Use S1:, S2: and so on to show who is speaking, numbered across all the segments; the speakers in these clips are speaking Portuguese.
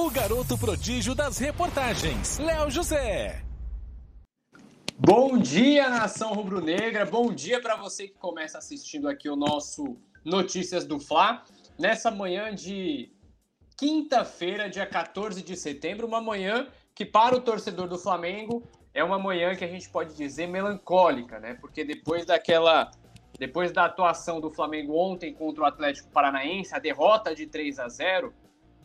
S1: o garoto prodígio das reportagens, Léo José.
S2: Bom dia, nação rubro-negra. Bom dia para você que começa assistindo aqui o nosso Notícias do Fla. Nessa manhã de quinta-feira, dia 14 de setembro, uma manhã que para o torcedor do Flamengo é uma manhã que a gente pode dizer melancólica, né? Porque depois daquela depois da atuação do Flamengo ontem contra o Atlético Paranaense, a derrota de 3 a 0,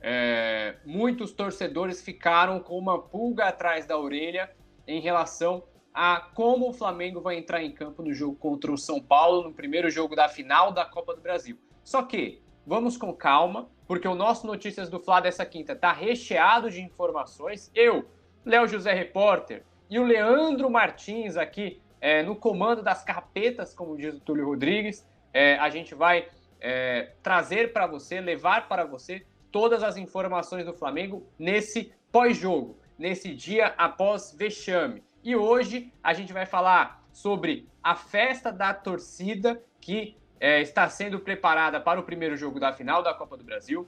S2: é, muitos torcedores ficaram com uma pulga atrás da orelha em relação a como o Flamengo vai entrar em campo no jogo contra o São Paulo, no primeiro jogo da final da Copa do Brasil. Só que, vamos com calma, porque o nosso Notícias do Fla dessa quinta está recheado de informações. Eu, Léo José Repórter, e o Leandro Martins aqui é, no comando das carpetas, como diz o Túlio Rodrigues, é, a gente vai é, trazer para você, levar para você todas as informações do Flamengo nesse pós-jogo, nesse dia após vexame. E hoje a gente vai falar sobre a festa da torcida que é, está sendo preparada para o primeiro jogo da final da Copa do Brasil.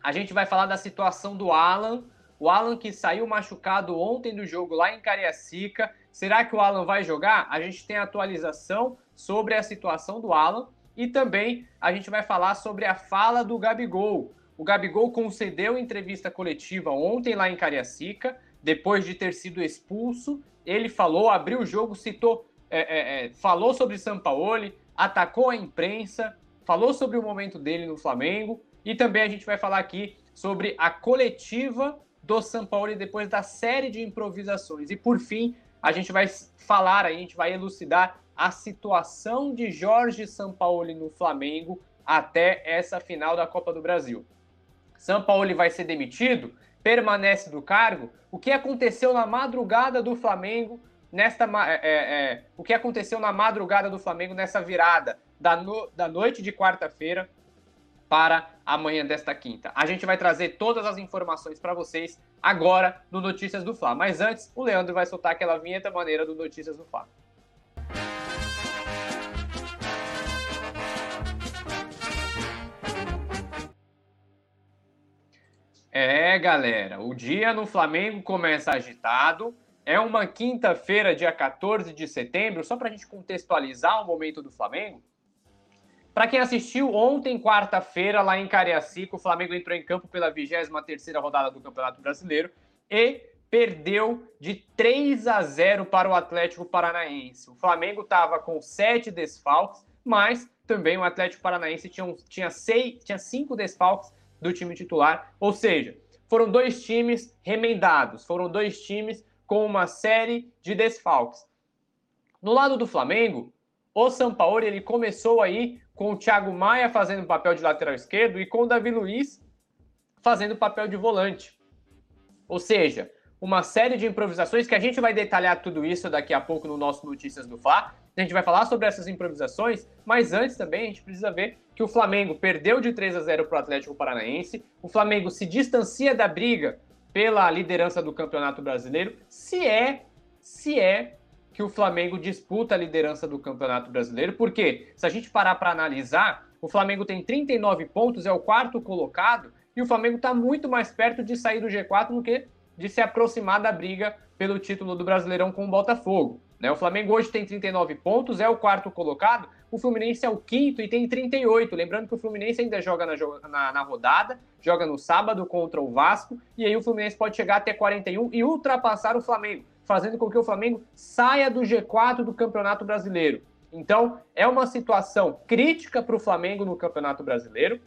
S2: A gente vai falar da situação do Alan, o Alan que saiu machucado ontem do jogo lá em Cariacica. Será que o Alan vai jogar? A gente tem atualização sobre a situação do Alan e também a gente vai falar sobre a fala do Gabigol. O Gabigol concedeu entrevista coletiva ontem lá em Cariacica, depois de ter sido expulso. Ele falou, abriu o jogo, citou, é, é, é, falou sobre Sampaoli, atacou a imprensa, falou sobre o momento dele no Flamengo e também a gente vai falar aqui sobre a coletiva do Sampaoli depois da série de improvisações. E por fim, a gente vai falar, a gente vai elucidar a situação de Jorge Sampaoli no Flamengo até essa final da Copa do Brasil. Sampaoli vai ser demitido? Permanece do cargo? O que aconteceu na madrugada do Flamengo nesta é, é, é, o que aconteceu na madrugada do Flamengo nessa virada da, no, da noite de quarta-feira para amanhã desta quinta. A gente vai trazer todas as informações para vocês agora no Notícias do Fla. Mas antes, o Leandro vai soltar aquela vinheta maneira do Notícias do Fla. É, galera, o dia no Flamengo começa agitado. É uma quinta-feira, dia 14 de setembro, só para a gente contextualizar o momento do Flamengo. Para quem assistiu ontem, quarta-feira, lá em Cariacica, o Flamengo entrou em campo pela 23ª rodada do Campeonato Brasileiro e perdeu de 3 a 0 para o Atlético Paranaense. O Flamengo estava com sete desfalques, mas também o Atlético Paranaense tinha, tinha, tinha cinco desfalques do time titular, ou seja, foram dois times remendados, foram dois times com uma série de desfalques. No lado do Flamengo, o Sampaoli ele começou aí com o Thiago Maia fazendo o papel de lateral esquerdo e com o Davi Luiz fazendo o papel de volante. Ou seja, uma série de improvisações que a gente vai detalhar tudo isso daqui a pouco no nosso Notícias do Fla. A gente vai falar sobre essas improvisações, mas antes também a gente precisa ver que o Flamengo perdeu de 3 a 0 para o Atlético Paranaense. O Flamengo se distancia da briga pela liderança do Campeonato Brasileiro, se é, se é que o Flamengo disputa a liderança do Campeonato Brasileiro, porque se a gente parar para analisar, o Flamengo tem 39 pontos, é o quarto colocado, e o Flamengo está muito mais perto de sair do G4 do que de se aproximar da briga pelo título do Brasileirão com o Botafogo. Né? O Flamengo hoje tem 39 pontos, é o quarto colocado, o Fluminense é o quinto e tem 38. Lembrando que o Fluminense ainda joga na, na, na, rodada, joga no sábado contra o Vasco, e aí o Fluminense pode chegar até 41 e ultrapassar o Flamengo, fazendo com que o Flamengo saia do G4 do Campeonato Brasileiro. Então, é uma situação crítica para o Flamengo no Campeonato Brasileiro.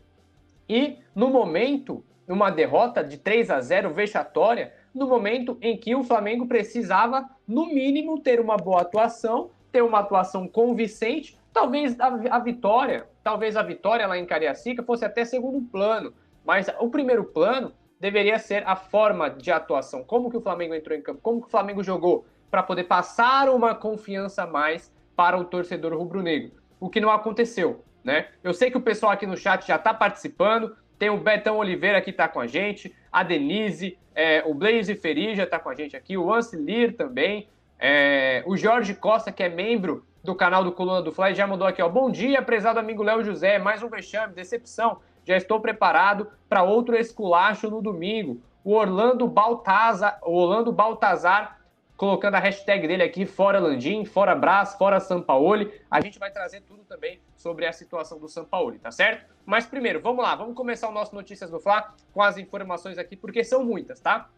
S2: E no momento, numa derrota de 3 a 0 vexatória, no momento em que o Flamengo precisava, no mínimo, ter uma boa atuação, ter uma atuação convincente, talvez a, a vitória, talvez a vitória lá em Cariacica fosse até segundo plano, mas o primeiro plano deveria ser a forma de atuação, como que o Flamengo entrou em campo, como que o Flamengo jogou, para poder passar uma confiança a mais para o torcedor rubro-negro, o que não aconteceu, né? Eu sei que o pessoal aqui no chat já está participando, tem o Betão Oliveira que está com a gente, a Denise, é, o Blaze Ferija está com a gente aqui, o Anse Lir também, é, o Jorge Costa, que é membro do canal do Coluna do Fly, já mandou aqui, ó. Bom dia, prezado amigo Léo José. Mais um vexame, decepção. Já estou preparado para outro esculacho no domingo. o Orlando Baltazar, o Orlando Baltazar colocando a hashtag dele aqui, fora Landim, fora Brás, fora Sampaoli. A gente vai trazer tudo também sobre a situação do Sampaoli, tá certo? Mas primeiro, vamos lá, vamos começar o nosso Notícias do Fla com as informações aqui, porque são muitas, tá?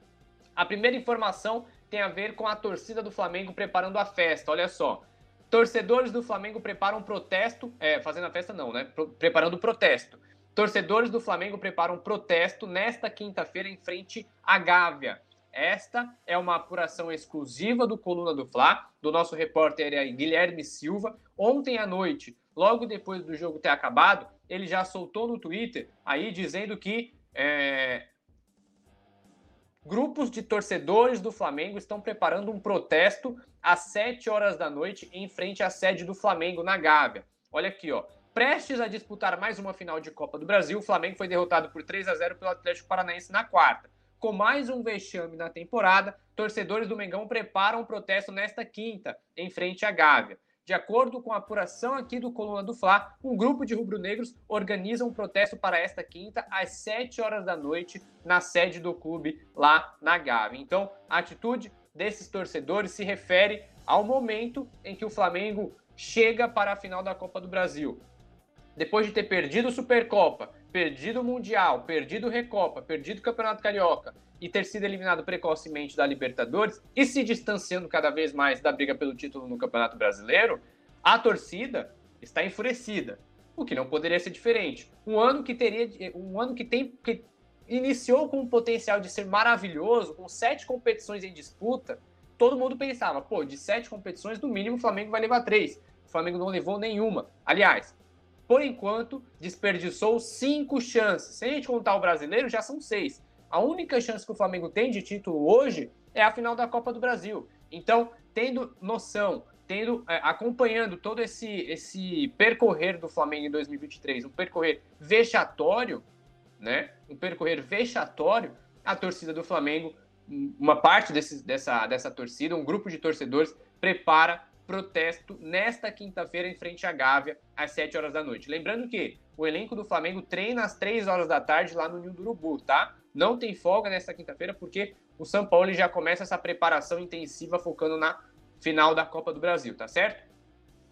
S2: A primeira informação tem a ver com a torcida do Flamengo preparando a festa. Olha só. Torcedores do Flamengo preparam protesto, é, fazendo a festa não, né? preparando o protesto. Torcedores do Flamengo preparam protesto nesta quinta-feira em frente à Gávea. Esta é uma apuração exclusiva do Coluna do Fla, do nosso repórter Guilherme Silva. Ontem à noite, logo depois do jogo ter acabado, ele já soltou no Twitter aí dizendo que é, grupos de torcedores do Flamengo estão preparando um protesto às 7 horas da noite em frente à sede do Flamengo na Gávea. Olha aqui, ó. Prestes a disputar mais uma final de Copa do Brasil, o Flamengo foi derrotado por 3 a 0 pelo Atlético Paranaense na quarta. Com mais um vexame na temporada, torcedores do Mengão preparam um protesto nesta quinta, em frente à Gávea. De acordo com a apuração aqui do Coluna do Fla, um grupo de rubro-negros organiza um protesto para esta quinta, às 7 horas da noite, na sede do clube lá na Gávea. Então, a atitude desses torcedores se refere ao momento em que o Flamengo chega para a final da Copa do Brasil. Depois de ter perdido Supercopa, perdido o Mundial, perdido o Recopa, perdido o Campeonato Carioca e ter sido eliminado precocemente da Libertadores e se distanciando cada vez mais da briga pelo título no Campeonato Brasileiro, a torcida está enfurecida, o que não poderia ser diferente. Um ano que teria, um ano que tem que iniciou com um potencial de ser maravilhoso, com sete competições em disputa, todo mundo pensava, pô, de sete competições, no mínimo o Flamengo vai levar três. O Flamengo não levou nenhuma. Aliás, por enquanto, desperdiçou cinco chances. Se a gente contar o brasileiro, já são seis. A única chance que o Flamengo tem de título hoje é a final da Copa do Brasil. Então, tendo noção, tendo é, acompanhando todo esse, esse percorrer do Flamengo em 2023, um percorrer vexatório, né? Um percorrer vexatório, a torcida do Flamengo, uma parte desse, dessa, dessa torcida, um grupo de torcedores, prepara protesto nesta quinta-feira em frente à Gávea, às 7 horas da noite. Lembrando que o elenco do Flamengo treina às 3 horas da tarde lá no Ninho do Urubu, tá? Não tem folga nesta quinta-feira porque o São Paulo já começa essa preparação intensiva focando na final da Copa do Brasil, tá certo?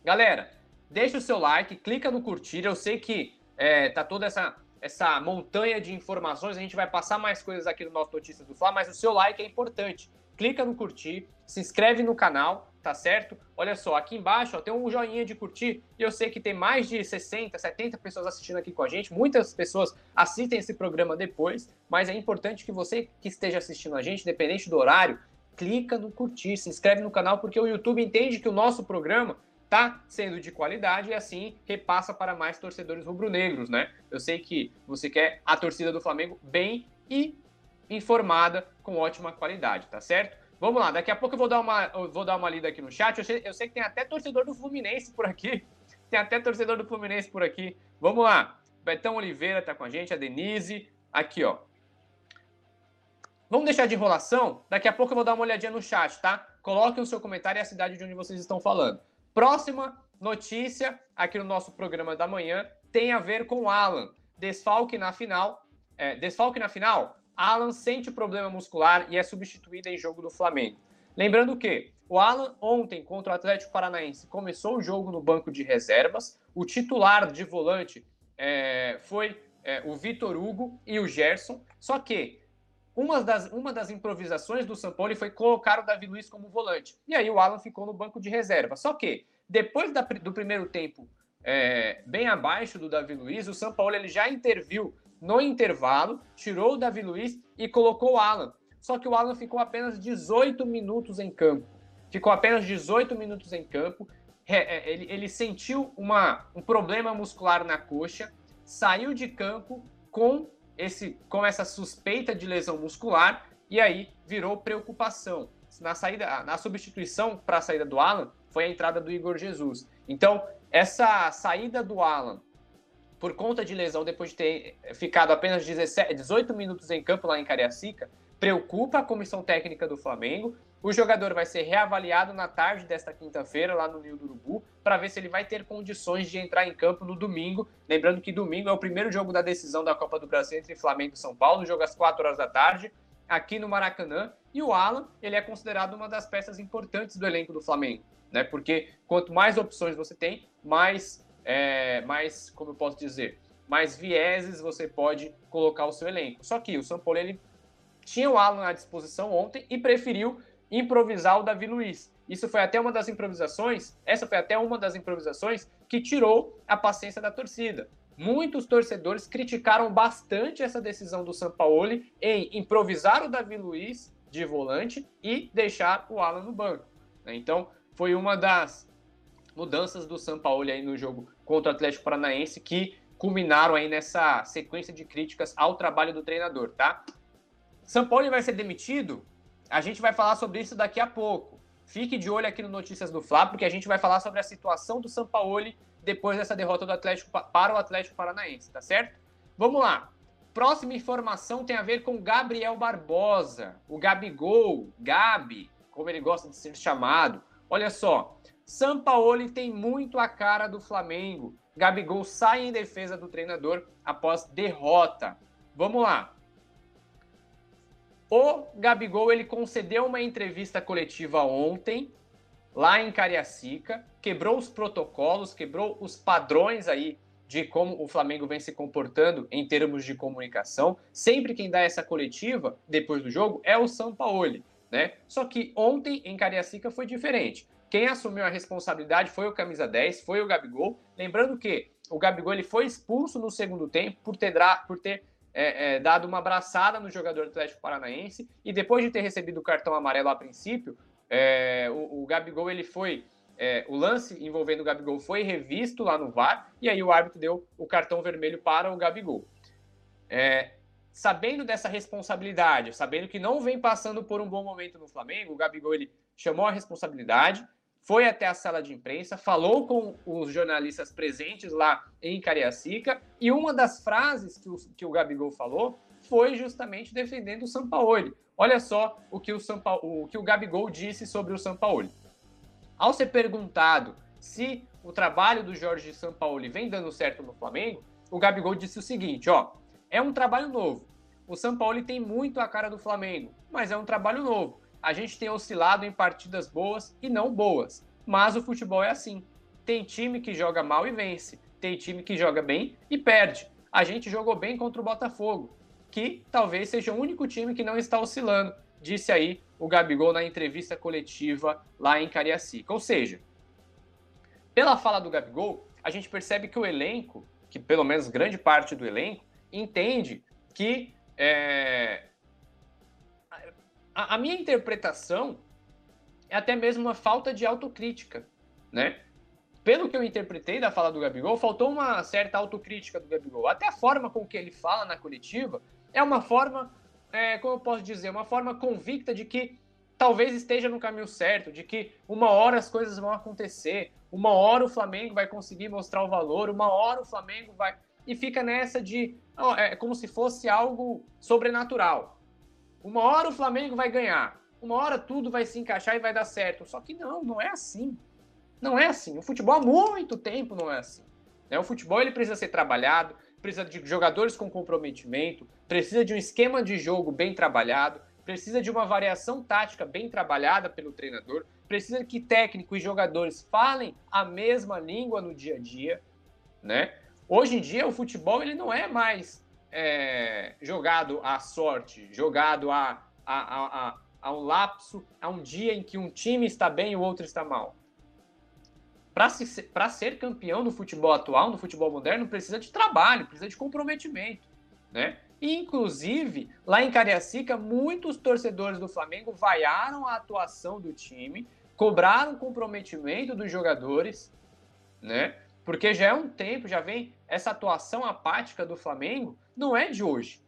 S2: Galera, deixa o seu like, clica no curtir. Eu sei que é, tá toda essa, essa montanha de informações, a gente vai passar mais coisas aqui no nosso Notícias do Fla, mas o seu like é importante. Clica no curtir, se inscreve no canal tá certo? Olha só, aqui embaixo ó, tem um joinha de curtir e eu sei que tem mais de 60, 70 pessoas assistindo aqui com a gente. Muitas pessoas assistem esse programa depois, mas é importante que você que esteja assistindo a gente, independente do horário, clica no curtir, se inscreve no canal, porque o YouTube entende que o nosso programa tá sendo de qualidade e assim repassa para mais torcedores rubro-negros, né? Eu sei que você quer a torcida do Flamengo bem e informada com ótima qualidade, tá certo? Vamos lá, daqui a pouco eu vou dar uma, vou dar uma lida aqui no chat. Eu sei, eu sei que tem até torcedor do Fluminense por aqui. Tem até torcedor do Fluminense por aqui. Vamos lá. Betão Oliveira tá com a gente, a Denise. Aqui, ó. Vamos deixar de enrolação? Daqui a pouco eu vou dar uma olhadinha no chat, tá? Coloque o seu comentário e a cidade de onde vocês estão falando. Próxima notícia aqui no nosso programa da manhã tem a ver com o Alan. Desfalque na final. É, desfalque na final? Alan sente o problema muscular e é substituído em jogo do Flamengo. Lembrando que o Alan, ontem, contra o Atlético Paranaense, começou o jogo no banco de reservas. O titular de volante é, foi é, o Vitor Hugo e o Gerson. Só que uma das, uma das improvisações do Paulo foi colocar o Davi Luiz como volante. E aí o Alan ficou no banco de reserva. Só que, depois da, do primeiro tempo, é, bem abaixo do Davi Luiz, o São Paulo ele já interviu no intervalo, tirou o Davi Luiz e colocou o Alan. Só que o Alan ficou apenas 18 minutos em campo. Ficou apenas 18 minutos em campo. É, ele, ele sentiu uma, um problema muscular na coxa, saiu de campo com, esse, com essa suspeita de lesão muscular e aí virou preocupação. Na saída, na substituição para a saída do Alan foi a entrada do Igor Jesus. Então, essa saída do Alan por conta de lesão, depois de ter ficado apenas 17, 18 minutos em campo lá em Cariacica, preocupa a comissão técnica do Flamengo. O jogador vai ser reavaliado na tarde desta quinta-feira, lá no Rio do Urubu, para ver se ele vai ter condições de entrar em campo no domingo. Lembrando que domingo é o primeiro jogo da decisão da Copa do Brasil entre Flamengo e São Paulo, jogo às 4 horas da tarde. aqui no Maracanã. E o Alan, ele é considerado uma das peças importantes do elenco do Flamengo, né? Porque quanto mais opções você tem, mais, é, mais como eu posso dizer, mais vieses você pode colocar o seu elenco. Só que o São Paulo, ele tinha o Alan à disposição ontem e preferiu improvisar o Davi Luiz. Isso foi até uma das improvisações, essa foi até uma das improvisações que tirou a paciência da torcida. Muitos torcedores criticaram bastante essa decisão do Sampaoli em improvisar o Davi Luiz de volante e deixar o Alan no banco. Né? Então, foi uma das mudanças do Sampaoli aí no jogo contra o Atlético Paranaense que culminaram aí nessa sequência de críticas ao trabalho do treinador, tá? Sampaoli vai ser demitido? A gente vai falar sobre isso daqui a pouco. Fique de olho aqui no Notícias do Fla, porque a gente vai falar sobre a situação do Sampaoli depois dessa derrota do Atlético para o Atlético Paranaense, tá certo? Vamos lá. Próxima informação tem a ver com Gabriel Barbosa, o Gabigol, Gabi, como ele gosta de ser chamado. Olha só, Sampaoli tem muito a cara do Flamengo. Gabigol sai em defesa do treinador após derrota. Vamos lá. O Gabigol ele concedeu uma entrevista coletiva ontem, lá em Cariacica, quebrou os protocolos, quebrou os padrões aí de como o Flamengo vem se comportando em termos de comunicação. Sempre quem dá essa coletiva depois do jogo é o Sampaoli, né? Só que ontem em Cariacica foi diferente. Quem assumiu a responsabilidade foi o camisa 10, foi o Gabigol. Lembrando que o Gabigol ele foi expulso no segundo tempo por ter, por ter é, é, dado uma abraçada no jogador do Atlético Paranaense e depois de ter recebido o cartão amarelo a princípio, é, o, o, Gabigol ele foi é, o lance envolvendo o Gabigol foi revisto lá no VAR e aí o árbitro deu o cartão vermelho para o Gabigol. É, sabendo dessa responsabilidade, sabendo que não vem passando por um bom momento no Flamengo, o Gabigol ele chamou a responsabilidade, foi até a sala de imprensa, falou com os jornalistas presentes lá em Cariacica, e uma das frases que o, que o Gabigol falou foi justamente defendendo o Sampaoli. Olha só o que o, Sampa, o que o Gabigol disse sobre o Sampaoli. Ao ser perguntado se o trabalho do Jorge Sampaoli vem dando certo no Flamengo, o Gabigol disse o seguinte, ó, é um trabalho novo. O Sampaoli tem muito a cara do Flamengo, mas é um trabalho novo a gente tem oscilado em partidas boas e não boas. Mas o futebol é assim. Tem time que joga mal e vence, tem time que joga bem e perde. A gente jogou bem contra o Botafogo, que talvez seja o único time que não está oscilando, disse aí o Gabigol na entrevista coletiva lá em Cariacica. Ou seja, pela fala do Gabigol, a gente percebe que o elenco, que pelo menos grande parte do elenco, entende que é, a, a minha interpretação é até mesmo uma falta de autocrítica, né? Pelo que eu interpretei da fala do Gabigol, faltou uma certa autocrítica do Gabigol. Até a forma com que ele fala na coletiva é uma forma, é, como eu posso dizer, uma forma convicta de que talvez esteja no caminho certo, de que uma hora as coisas vão acontecer, uma hora o Flamengo vai conseguir mostrar o valor, uma hora o Flamengo vai. E fica nessa de. É como se fosse algo sobrenatural. Uma hora o Flamengo vai ganhar, uma hora tudo vai se encaixar e vai dar certo. Só que não, não é assim. Não é assim. O futebol há muito tempo não é assim. Né? O futebol ele precisa ser trabalhado, precisa de jogadores com comprometimento, precisa de um esquema de jogo bem trabalhado, precisa de uma variação tática bem trabalhada pelo treinador, precisa que técnico e jogadores falem a mesma língua no dia a dia, né? Hoje em dia o futebol ele não é mais é, jogado à sorte, jogado a, a, a, a, um lapso, a um dia em que um time está bem e o outro está mal. Para ser campeão no futebol atual, no futebol moderno, precisa de trabalho, precisa de comprometimento. Né? Inclusive, lá em Cariacica, muitos torcedores do Flamengo vaiaram a atuação do time, cobraram comprometimento dos jogadores, né? Porque já é um tempo, já vem essa atuação apática do Flamengo não é de hoje.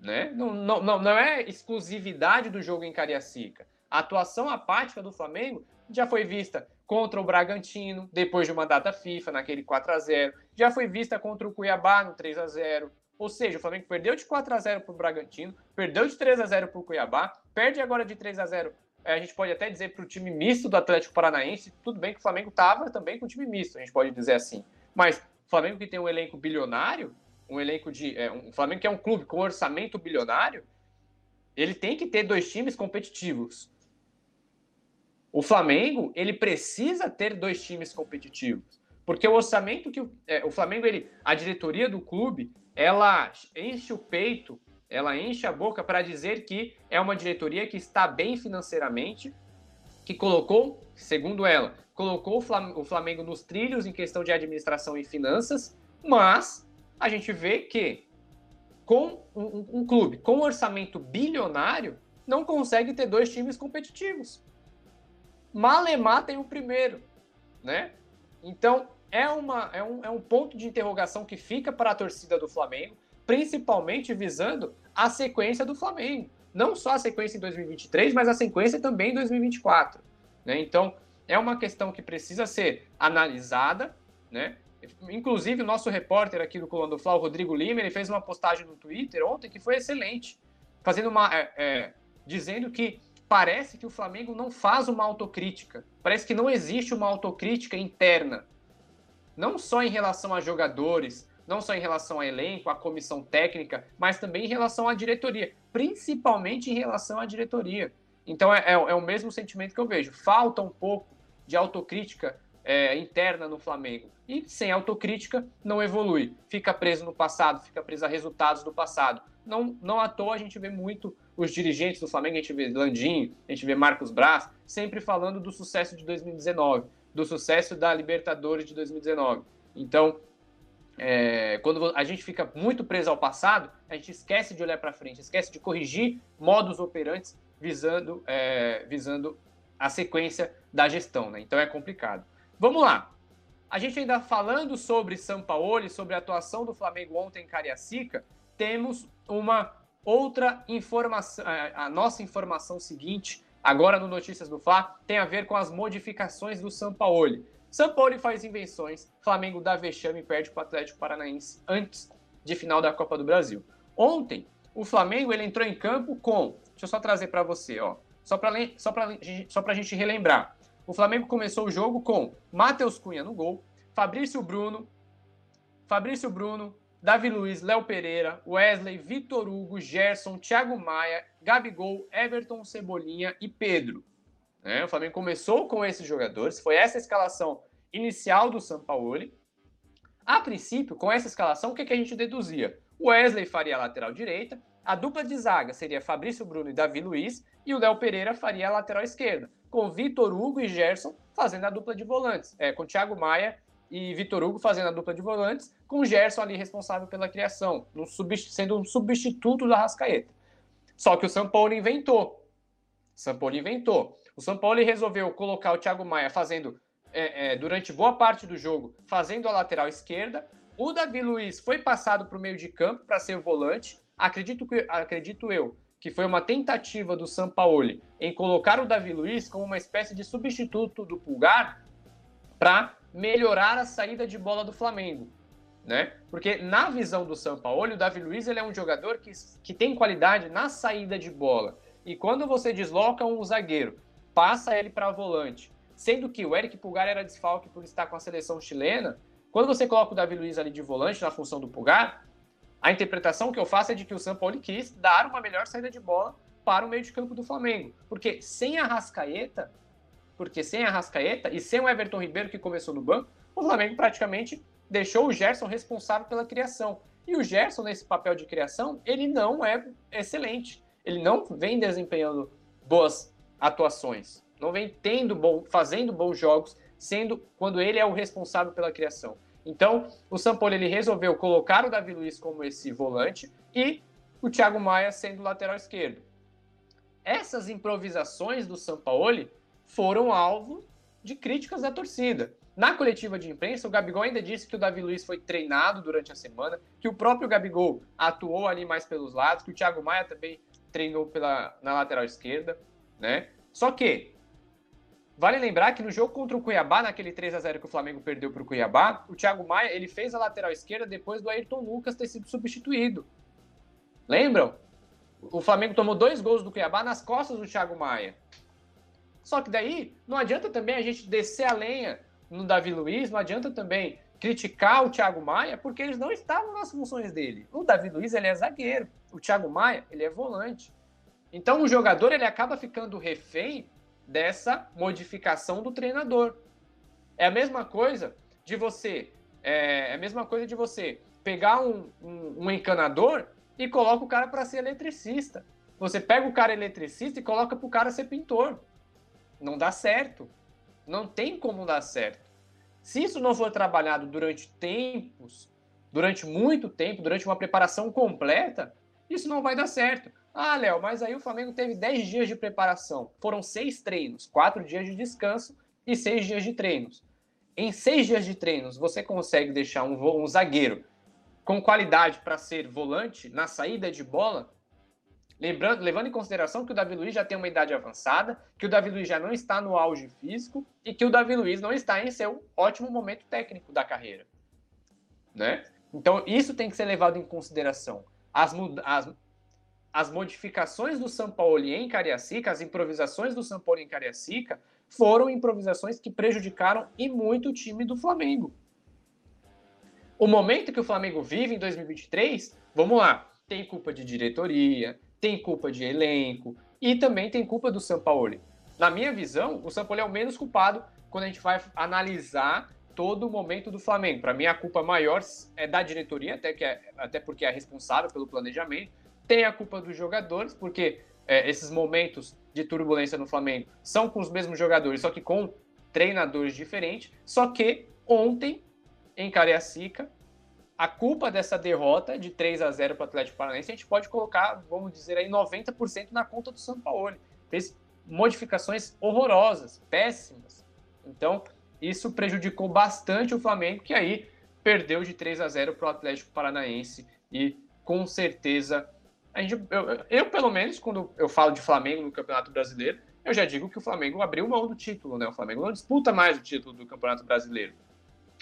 S2: Né? Não, não, não, é exclusividade do jogo em Cariacica. A atuação apática do Flamengo já foi vista contra o Bragantino, depois de uma data FIFA, naquele 4 a 0 já foi vista contra o Cuiabá no 3 a 0 Ou seja, o Flamengo perdeu de 4 a 0 para o Bragantino, perdeu de 3 a 0 para o Cuiabá, perde agora de 3 a 0 é, a gente pode até dizer para o time misto do Atlético Paranaense, tudo bem que o Flamengo estava também com time misto, a gente pode dizer assim. Mas o Flamengo que tem um elenco bilionário, um elenco de. É, um Flamengo que é um clube com orçamento bilionário, Ele tem que ter dois times competitivos. O Flamengo, ele precisa ter dois times competitivos. Porque o orçamento que o, é, o Flamengo, ele, a diretoria do clube, ela enche o peito, ela enche a boca para dizer que é uma diretoria que está bem financeiramente, que colocou, segundo ela, colocou o Flamengo nos trilhos em questão de administração e finanças, mas a gente vê que com um, um clube com um orçamento bilionário não consegue ter dois times competitivos. Malemar tem o primeiro, né? Então é, uma, é, um, é um ponto de interrogação que fica para a torcida do Flamengo, principalmente visando a sequência do Flamengo. Não só a sequência em 2023, mas a sequência também em 2024. Né? Então, é uma questão que precisa ser analisada, né? Inclusive, o nosso repórter aqui do Coluna do Fla, o Rodrigo Lima, ele fez uma postagem no Twitter ontem que foi excelente, fazendo uma. É, é, dizendo que parece que o Flamengo não faz uma autocrítica. Parece que não existe uma autocrítica interna. Não só em relação a jogadores, não só em relação ao elenco, à comissão técnica, mas também em relação à diretoria, principalmente em relação à diretoria. Então é, é, é o mesmo sentimento que eu vejo. Falta um pouco de autocrítica é, interna no Flamengo. E sem autocrítica não evolui. Fica preso no passado, fica preso a resultados do passado. Não, não à toa a gente vê muito os dirigentes do Flamengo, a gente vê Landim, a gente vê Marcos Braz, sempre falando do sucesso de 2019, do sucesso da Libertadores de 2019. Então, é, quando a gente fica muito preso ao passado, a gente esquece de olhar para frente, esquece de corrigir modos operantes visando, é, visando a sequência da gestão. Né? Então é complicado. Vamos lá. A gente ainda falando sobre e sobre a atuação do Flamengo ontem em Cariacica, temos uma outra informação, a nossa informação seguinte, agora no Notícias do Fla, tem a ver com as modificações do. São Paulo faz invenções, Flamengo dá vexame e perde para o Atlético Paranaense antes de final da Copa do Brasil. Ontem, o Flamengo ele entrou em campo com, deixa eu só trazer para você, ó, só para só só a gente relembrar. O Flamengo começou o jogo com Matheus Cunha no gol, Fabrício Bruno, Fabrício Bruno, Davi Luiz, Léo Pereira, Wesley, Vitor Hugo, Gerson, Thiago Maia, Gabigol, Everton, Cebolinha e Pedro. É, o Flamengo começou com esses jogadores, foi essa a escalação inicial do Sampaoli. A princípio, com essa escalação, o que, que a gente deduzia? O Wesley faria a lateral direita, a dupla de zaga seria Fabrício Bruno e Davi Luiz, e o Léo Pereira faria a lateral esquerda com Vitor Hugo e Gerson fazendo a dupla de volantes, é, com Thiago Maia e Vitor Hugo fazendo a dupla de volantes, com Gerson ali responsável pela criação, sendo um substituto da Rascaeta. Só que o São Paulo inventou. O São Paulo inventou. O São Paulo resolveu colocar o Thiago Maia fazendo, é, é, durante boa parte do jogo, fazendo a lateral esquerda. O Davi Luiz foi passado para o meio de campo para ser o volante. Acredito, que, acredito eu que foi uma tentativa do Sampaoli em colocar o Davi Luiz como uma espécie de substituto do Pulgar para melhorar a saída de bola do Flamengo. Né? Porque na visão do Sampaoli, o Davi Luiz ele é um jogador que, que tem qualidade na saída de bola. E quando você desloca um zagueiro, passa ele para volante, sendo que o Eric Pulgar era desfalque por estar com a seleção chilena, quando você coloca o Davi Luiz ali de volante na função do Pulgar, a interpretação que eu faço é de que o São Paulo quis dar uma melhor saída de bola para o meio de campo do Flamengo. Porque sem a Rascaeta, porque sem a Rascaeta e sem o Everton Ribeiro que começou no banco, o Flamengo praticamente deixou o Gerson responsável pela criação. E o Gerson, nesse papel de criação, ele não é excelente. Ele não vem desempenhando boas atuações. Não vem tendo bom, fazendo bons jogos, sendo quando ele é o responsável pela criação. Então, o Sampoli ele resolveu colocar o Davi Luiz como esse volante e o Thiago Maia sendo lateral esquerdo. Essas improvisações do Sampaoli foram alvo de críticas da torcida. Na coletiva de imprensa, o Gabigol ainda disse que o Davi Luiz foi treinado durante a semana, que o próprio Gabigol atuou ali mais pelos lados, que o Thiago Maia também treinou pela, na lateral esquerda, né? Só que Vale lembrar que no jogo contra o Cuiabá, naquele 3 a 0 que o Flamengo perdeu para o Cuiabá, o Thiago Maia ele fez a lateral esquerda depois do Ayrton Lucas ter sido substituído. Lembram? O Flamengo tomou dois gols do Cuiabá nas costas do Thiago Maia. Só que daí não adianta também a gente descer a lenha no Davi Luiz, não adianta também criticar o Thiago Maia, porque eles não estavam nas funções dele. O Davi Luiz ele é zagueiro, o Thiago Maia ele é volante. Então o jogador ele acaba ficando refém dessa modificação do treinador. É a mesma coisa de você, é, é a mesma coisa de você pegar um, um, um encanador e coloca o cara para ser eletricista. Você pega o cara eletricista e coloca para o cara ser pintor. Não dá certo. Não tem como dar certo. Se isso não for trabalhado durante tempos, durante muito tempo, durante uma preparação completa, isso não vai dar certo. Ah, Léo, mas aí o Flamengo teve 10 dias de preparação. Foram seis treinos, quatro dias de descanso e seis dias de treinos. Em seis dias de treinos, você consegue deixar um, um zagueiro com qualidade para ser volante na saída de bola, lembrando, levando em consideração que o Davi Luiz já tem uma idade avançada, que o Davi Luiz já não está no auge físico e que o Davi Luiz não está em seu ótimo momento técnico da carreira. Né? Então, isso tem que ser levado em consideração. As, as, as modificações do São Paulo em Cariacica, as improvisações do São Paulo em Cariacica, foram improvisações que prejudicaram e muito o time do Flamengo. O momento que o Flamengo vive em 2023, vamos lá, tem culpa de diretoria, tem culpa de elenco e também tem culpa do São Paulo. Na minha visão, o São Paulo é o menos culpado quando a gente vai analisar todo o momento do Flamengo. Para mim, a culpa maior é da diretoria, até, que é, até porque é responsável pelo planejamento. Tem a culpa dos jogadores, porque é, esses momentos de turbulência no Flamengo são com os mesmos jogadores, só que com treinadores diferentes. Só que ontem, em Cariacica, a culpa dessa derrota de 3 a 0 para o Atlético Paranaense, a gente pode colocar, vamos dizer aí, 90% na conta do São Paulo. Fez modificações horrorosas, péssimas. Então, isso prejudicou bastante o Flamengo, que aí perdeu de 3 a 0 para o Atlético Paranaense e com certeza a gente, eu, eu, pelo menos, quando eu falo de Flamengo no Campeonato Brasileiro, eu já digo que o Flamengo abriu mão do título, né? O Flamengo não disputa mais o título do Campeonato Brasileiro.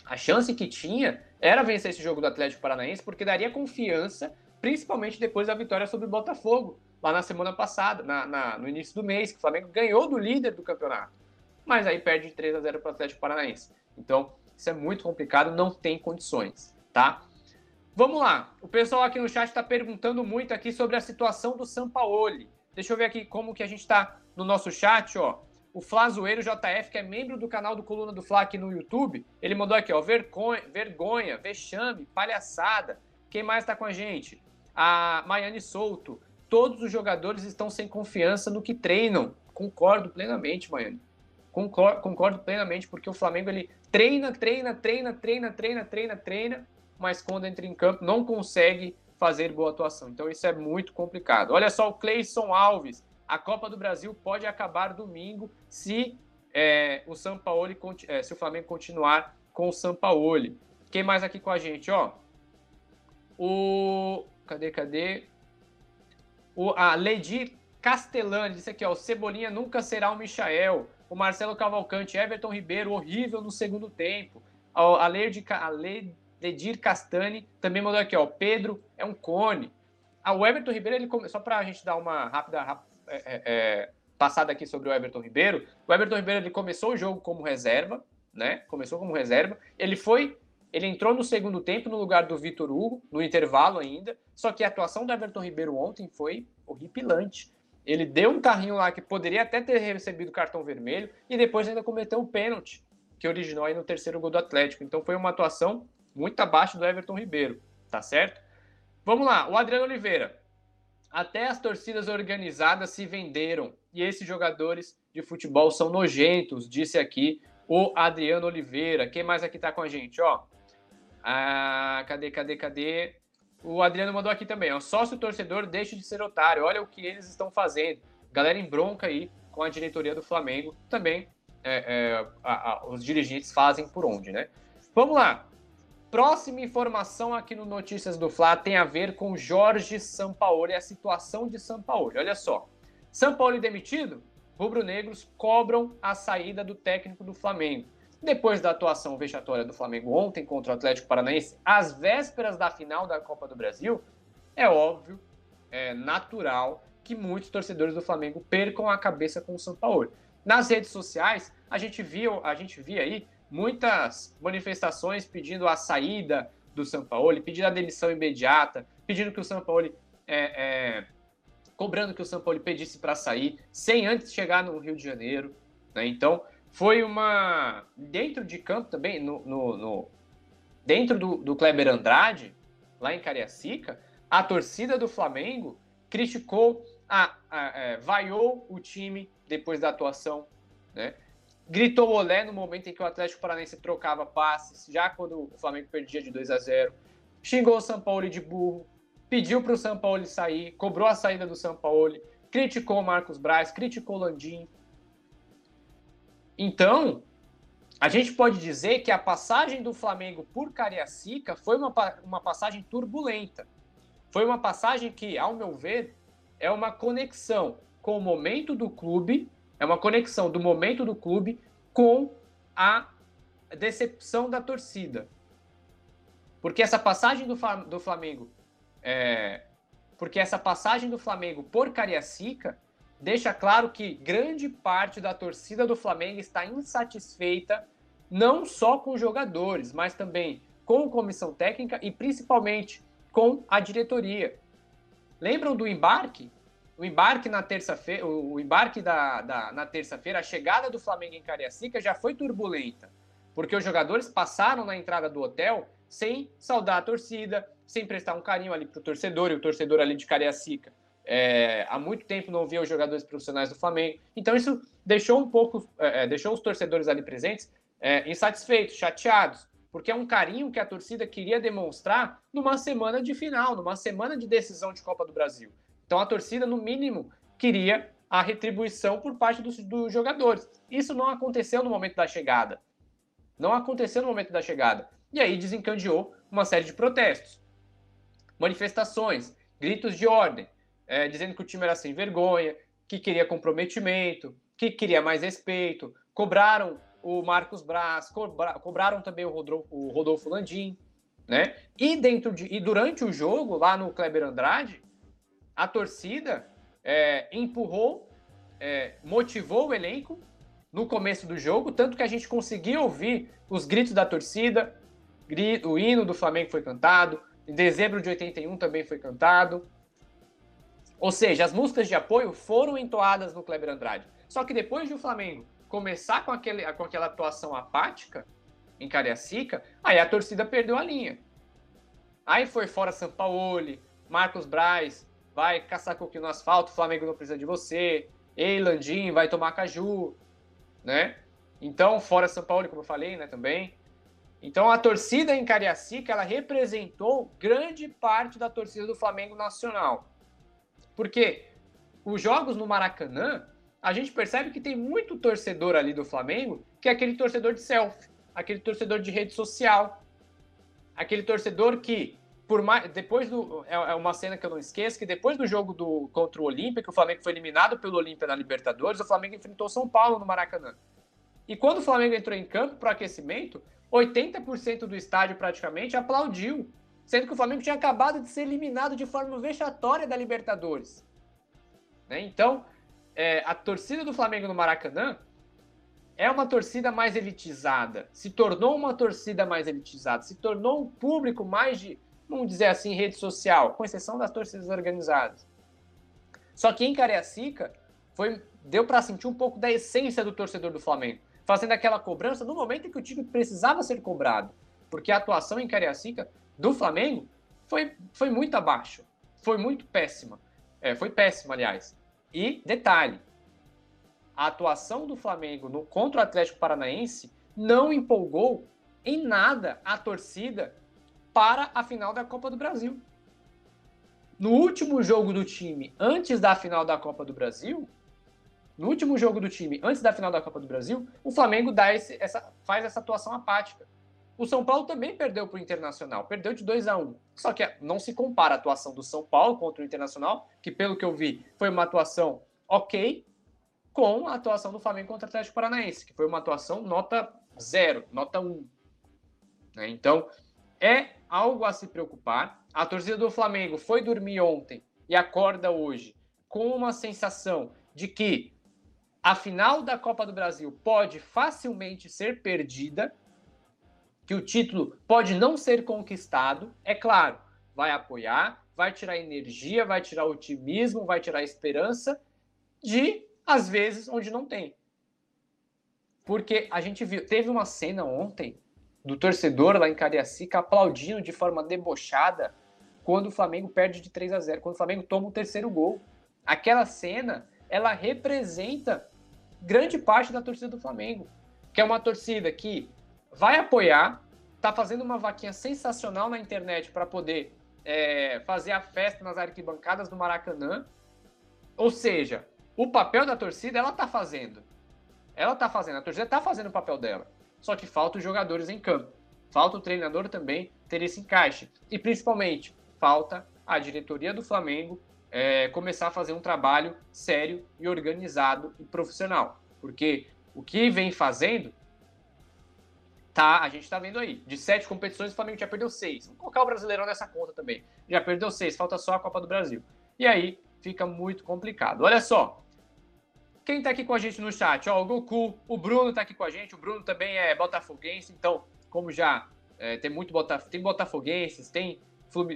S2: A chance que tinha era vencer esse jogo do Atlético Paranaense, porque daria confiança, principalmente depois da vitória sobre o Botafogo, lá na semana passada, na, na, no início do mês, que o Flamengo ganhou do líder do campeonato. Mas aí perde de 3 a 0 para o Atlético Paranaense. Então, isso é muito complicado, não tem condições, tá? Vamos lá. O pessoal aqui no chat está perguntando muito aqui sobre a situação do Sampaoli. Deixa eu ver aqui como que a gente está no nosso chat, ó. O Flazoeiro JF, que é membro do canal do Coluna do Fla aqui no YouTube, ele mandou aqui, ó, vergonha, vergonha, vexame, palhaçada. Quem mais está com a gente? A Maiane Souto. Todos os jogadores estão sem confiança no que treinam. Concordo plenamente, Maiane. Concordo, concordo plenamente, porque o Flamengo ele treina, treina, treina, treina, treina, treina, treina, mas quando entra em campo não consegue fazer boa atuação. Então isso é muito complicado. Olha só o Cleison Alves. A Copa do Brasil pode acabar domingo se é, o São Paulo, é, se o Flamengo continuar com o São Paulo. Quem mais aqui com a gente, ó? O cadê, cadê? O a Ledir Castellani disse aqui, ó, o Cebolinha nunca será o Michael. O Marcelo Cavalcante, Everton Ribeiro, horrível no segundo tempo. A Ledir, a Ledir Ledir Castani também mandou aqui, ó. Pedro é um cone. Ah, o Everton Ribeiro, ele come... só para a gente dar uma rápida é, é, é, passada aqui sobre o Everton Ribeiro. O Everton Ribeiro ele começou o jogo como reserva, né? Começou como reserva. Ele foi, ele entrou no segundo tempo no lugar do Vitor Hugo, no intervalo ainda. Só que a atuação do Everton Ribeiro ontem foi horripilante. Ele deu um carrinho lá que poderia até ter recebido cartão vermelho e depois ainda cometeu um pênalti que originou aí no terceiro gol do Atlético. Então foi uma atuação muito abaixo do Everton Ribeiro, tá certo? Vamos lá, o Adriano Oliveira. Até as torcidas organizadas se venderam e esses jogadores de futebol são nojentos, disse aqui o Adriano Oliveira. Quem mais aqui tá com a gente, ó? Ah, cadê, cadê, cadê? O Adriano mandou aqui também, ó. Sócio torcedor deixe de ser otário. Olha o que eles estão fazendo. Galera em bronca aí com a diretoria do Flamengo. Também é, é, a, a, os dirigentes fazem por onde, né? Vamos lá. Próxima informação aqui no Notícias do Fla tem a ver com Jorge Sampaoli a situação de Sampaoli. Olha só. Sampaoli demitido? Rubro-negros cobram a saída do técnico do Flamengo. Depois da atuação vexatória do Flamengo ontem contra o Atlético Paranaense, às vésperas da final da Copa do Brasil, é óbvio, é natural que muitos torcedores do Flamengo percam a cabeça com o Sampaoli. Nas redes sociais, a gente viu, a gente via aí muitas manifestações pedindo a saída do São Paulo, pedindo a demissão imediata, pedindo que o São Paulo é, é, cobrando que o São Paulo pedisse para sair, sem antes chegar no Rio de Janeiro. Né? Então, foi uma. Dentro de campo também, no, no, no... dentro do, do Kleber Andrade, lá em Cariacica, a torcida do Flamengo criticou, a, a, é, vaiou o time depois da atuação, né? Gritou olé no momento em que o Atlético Paranaense trocava passes, já quando o Flamengo perdia de 2 a 0 xingou o São Paulo de burro, pediu para o São Paulo sair, cobrou a saída do São Paulo, criticou o Marcos Braz, criticou o Landim. Então, a gente pode dizer que a passagem do Flamengo por Cariacica foi uma, uma passagem turbulenta. Foi uma passagem que, ao meu ver, é uma conexão com o momento do clube, é uma conexão do momento do clube com a decepção da torcida. Porque essa passagem do, do Flamengo, é, porque essa passagem do Flamengo por Cariacica deixa claro que grande parte da torcida do Flamengo está insatisfeita não só com os jogadores, mas também com a comissão técnica e principalmente com a diretoria. Lembram do embarque? O embarque na terça-feira, o embarque da, da na terça-feira, a chegada do Flamengo em Cariacica já foi turbulenta, porque os jogadores passaram na entrada do hotel sem saudar a torcida, sem prestar um carinho ali para o torcedor, e o torcedor ali de Cariacica é, há muito tempo não via os jogadores profissionais do Flamengo. Então isso deixou um pouco, é, é, deixou os torcedores ali presentes é, insatisfeitos, chateados, porque é um carinho que a torcida queria demonstrar numa semana de final, numa semana de decisão de Copa do Brasil. Então a torcida, no mínimo, queria a retribuição por parte dos, dos jogadores. Isso não aconteceu no momento da chegada. Não aconteceu no momento da chegada. E aí desencadeou uma série de protestos, manifestações, gritos de ordem, é, dizendo que o time era sem vergonha, que queria comprometimento, que queria mais respeito, cobraram o Marcos Braz, cobra, cobraram também o Rodolfo, o Rodolfo Landim, né? E dentro de, e durante o jogo lá no Kleber Andrade, a torcida é, empurrou, é, motivou o elenco no começo do jogo, tanto que a gente conseguiu ouvir os gritos da torcida, o hino do Flamengo foi cantado, em dezembro de 81 também foi cantado. Ou seja, as músicas de apoio foram entoadas no Kleber Andrade. Só que depois de o Flamengo começar com, aquele, com aquela atuação apática em Cariacica, aí a torcida perdeu a linha. Aí foi fora Sampaoli, Marcos Braz, vai caçar coquinho no asfalto, o Flamengo não precisa de você, Eilandim vai tomar caju, né? Então, fora São Paulo, como eu falei, né, também. Então a torcida em Cariacica ela representou grande parte da torcida do Flamengo Nacional. Porque os jogos no Maracanã, a gente percebe que tem muito torcedor ali do Flamengo, que é aquele torcedor de selfie, aquele torcedor de rede social, aquele torcedor que por mais depois do é, é uma cena que eu não esqueço que depois do jogo do contra o Olímpia, que o Flamengo foi eliminado pelo Olímpia na Libertadores, o Flamengo enfrentou São Paulo no Maracanã. E quando o Flamengo entrou em campo para aquecimento, 80% do estádio praticamente aplaudiu, sendo que o Flamengo tinha acabado de ser eliminado de forma vexatória da Libertadores. Né? Então, é, a torcida do Flamengo no Maracanã é uma torcida mais elitizada, se tornou uma torcida mais elitizada, se tornou um público mais de, vamos dizer assim, rede social, com exceção das torcidas organizadas. Só que em Cariacica foi, deu para sentir um pouco da essência do torcedor do Flamengo fazendo aquela cobrança no momento em que o time precisava ser cobrado. Porque a atuação em Cariacica do Flamengo foi, foi muito abaixo. Foi muito péssima. É, foi péssima, aliás. E, detalhe, a atuação do Flamengo no, contra o Atlético Paranaense não empolgou em nada a torcida para a final da Copa do Brasil. No último jogo do time, antes da final da Copa do Brasil, no último jogo do time, antes da final da Copa do Brasil, o Flamengo dá esse, essa, faz essa atuação apática. O São Paulo também perdeu para o Internacional, perdeu de 2 a 1 Só que não se compara a atuação do São Paulo contra o Internacional, que pelo que eu vi foi uma atuação ok, com a atuação do Flamengo contra o Atlético Paranaense, que foi uma atuação nota zero, nota 1. Um. Né? Então, é algo a se preocupar. A torcida do Flamengo foi dormir ontem e acorda hoje com uma sensação de que a final da Copa do Brasil pode facilmente ser perdida, que o título pode não ser conquistado, é claro, vai apoiar, vai tirar energia, vai tirar otimismo, vai tirar esperança de, às vezes, onde não tem. Porque a gente viu, teve uma cena ontem do torcedor lá em Cariacica aplaudindo de forma debochada quando o Flamengo perde de 3 a 0, quando o Flamengo toma o terceiro gol. Aquela cena, ela representa grande parte da torcida do Flamengo, que é uma torcida que vai apoiar, tá fazendo uma vaquinha sensacional na internet para poder é, fazer a festa nas arquibancadas do Maracanã. Ou seja, o papel da torcida ela tá fazendo. Ela tá fazendo, a torcida tá fazendo o papel dela. Só que falta os jogadores em campo. Falta o treinador também ter esse encaixe. E principalmente, falta a diretoria do Flamengo é, começar a fazer um trabalho sério e organizado e profissional. Porque o que vem fazendo, tá, a gente está vendo aí. De sete competições, o Flamengo já perdeu seis. Vamos colocar o Brasileirão nessa conta também. Já perdeu seis, falta só a Copa do Brasil. E aí fica muito complicado. Olha só, quem está aqui com a gente no chat? Ó, o Goku, o Bruno está aqui com a gente. O Bruno também é botafoguense, então, como já é, tem muito botaf tem botafoguenses, tem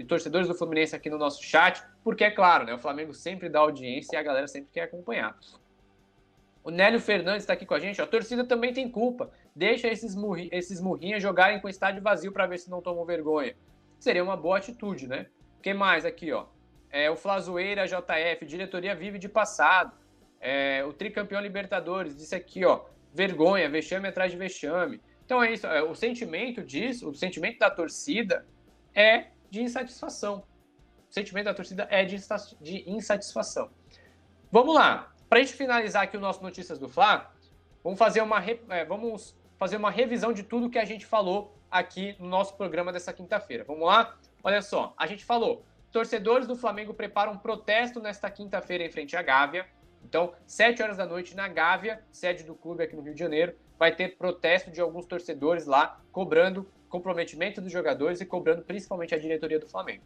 S2: torcedores do Fluminense aqui no nosso chat, porque é claro, né? O Flamengo sempre dá audiência e a galera sempre quer acompanhar. O Nélio Fernandes está aqui com a gente. Ó, a torcida também tem culpa. Deixa esses, murri esses murrinhas jogarem com o estádio vazio para ver se não tomam vergonha. Seria uma boa atitude, né? Quem mais aqui, ó? É, o Flazoeira JF, diretoria vive de passado. É, o tricampeão Libertadores disse aqui, ó, vergonha, vexame atrás de vexame. Então é isso, é, o sentimento disso, o sentimento da torcida é de insatisfação. O sentimento da torcida é de, de insatisfação. Vamos lá, para a gente finalizar aqui o nosso Notícias do Fla, vamos fazer uma, é, vamos fazer uma revisão de tudo que a gente falou aqui no nosso programa dessa quinta-feira. Vamos lá? Olha só, a gente falou, torcedores do Flamengo preparam um protesto nesta quinta-feira em frente à Gávea. Então, 7 horas da noite na Gávea, sede do clube aqui no Rio de Janeiro, vai ter protesto de alguns torcedores lá, cobrando comprometimento dos jogadores e cobrando principalmente a diretoria do Flamengo.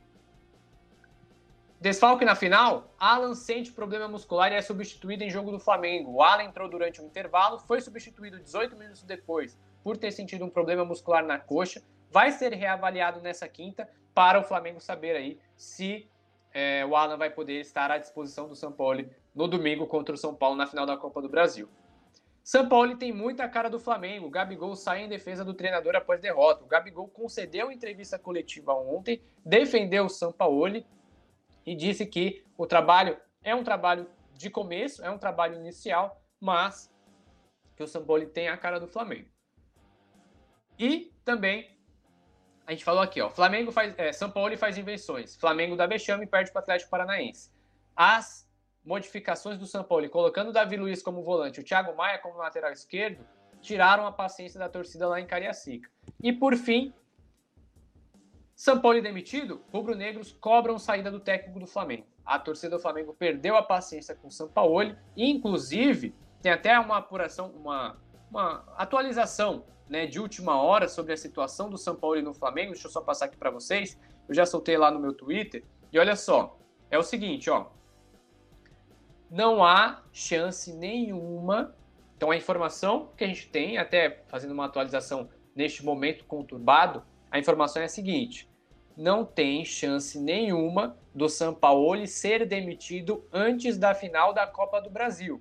S2: Desfalque na final, Alan sente problema muscular e é substituído em jogo do Flamengo. O Alan entrou durante o intervalo, foi substituído 18 minutos depois por ter sentido um problema muscular na coxa. Vai ser reavaliado nessa quinta para o Flamengo saber aí se é, o Alan vai poder estar à disposição do São Paulo no domingo contra o São Paulo na final da Copa do Brasil. São Paulo tem muita cara do Flamengo. O Gabigol sai em defesa do treinador após derrota. O Gabigol concedeu entrevista coletiva ontem, defendeu o São Paulo e disse que o trabalho é um trabalho de começo, é um trabalho inicial, mas que o São Paulo tem a cara do Flamengo. E também a gente falou aqui, ó, Flamengo faz, é, São Paulo faz invenções. Flamengo dá vexame e perde para o Atlético Paranaense. As modificações do São Paulo, colocando o Davi Luiz como volante, o Thiago Maia como lateral esquerdo, tiraram a paciência da torcida lá em Cariacica. E por fim, São Paulo demitido, rubro-negros cobram saída do técnico do Flamengo. A torcida do Flamengo perdeu a paciência com o São Paulo, e inclusive tem até uma apuração, uma, uma atualização né, de última hora sobre a situação do São Paulo no Flamengo. Deixa eu só passar aqui para vocês. Eu já soltei lá no meu Twitter. E olha só, é o seguinte, ó. Não há chance nenhuma. Então a informação que a gente tem, até fazendo uma atualização neste momento conturbado, a informação é a seguinte: não tem chance nenhuma do São Paulo ser demitido antes da final da Copa do Brasil,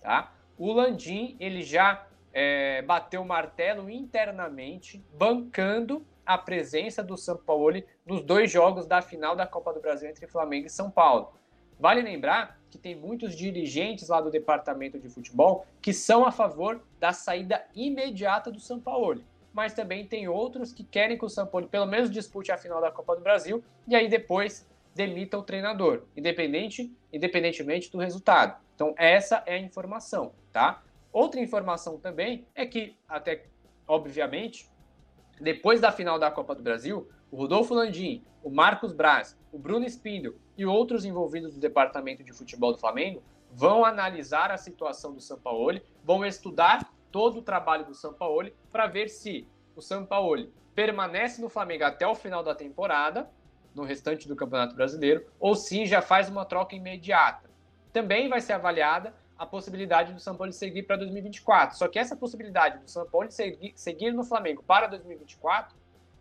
S2: tá? O Landim ele já é, bateu o martelo internamente, bancando a presença do São Paulo nos dois jogos da final da Copa do Brasil entre Flamengo e São Paulo. Vale lembrar que tem muitos dirigentes lá do departamento de futebol que são a favor da saída imediata do São Paulo, mas também tem outros que querem que o São Paulo pelo menos dispute a final da Copa do Brasil e aí depois demita o treinador, independente, independentemente do resultado. Então essa é a informação, tá? Outra informação também é que, até obviamente, depois da final da Copa do Brasil, o Rodolfo Landim, o Marcos Braz, o Bruno Spindel e outros envolvidos do departamento de futebol do Flamengo vão analisar a situação do São Paulo, vão estudar todo o trabalho do São Paulo para ver se o São Paulo permanece no Flamengo até o final da temporada, no restante do Campeonato Brasileiro, ou se já faz uma troca imediata. Também vai ser avaliada a possibilidade do São Paulo seguir para 2024. Só que essa possibilidade do São Paulo seguir, seguir no Flamengo para 2024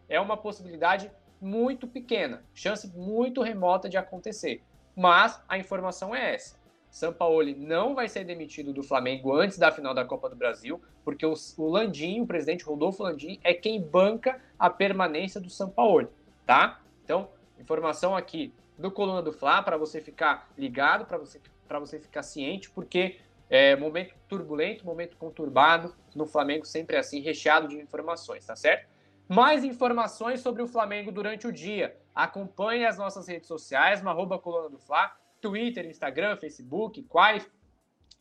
S2: é uma possibilidade muito pequena, chance muito remota de acontecer. Mas a informação é essa. Sampaoli não vai ser demitido do Flamengo antes da final da Copa do Brasil, porque o, Landim, o presidente Rodolfo Landim, é quem banca a permanência do Sampaoli, tá? Então, informação aqui do Coluna do Fla para você ficar ligado, para você, você ficar ciente, porque é momento turbulento, momento conturbado no Flamengo, sempre é assim, recheado de informações, tá certo? Mais informações sobre o Flamengo durante o dia. Acompanhe as nossas redes sociais, no arroba Coluna do Fla, Twitter, Instagram, Facebook, Quai,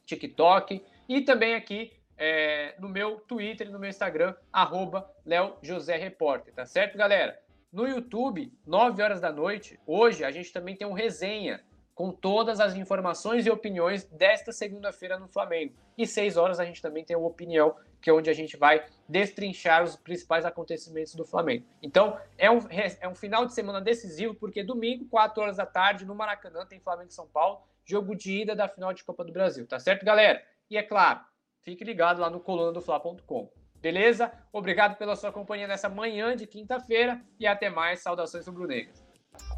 S2: TikTok e também aqui é, no meu Twitter e no meu Instagram, arroba Léo José Repórter, tá certo, galera? No YouTube, 9 horas da noite, hoje a gente também tem um resenha com todas as informações e opiniões desta segunda-feira no Flamengo. E 6 horas a gente também tem uma opinião, que é onde a gente vai destrinchar os principais acontecimentos do Flamengo. Então, é um, é um final de semana decisivo, porque domingo, 4 horas da tarde, no Maracanã, tem Flamengo e São Paulo, jogo de ida da final de Copa do Brasil, tá certo, galera? E é claro, fique ligado lá no colunadofla.com. Beleza? Obrigado pela sua companhia nessa manhã de quinta-feira e até mais. Saudações rubro-negras.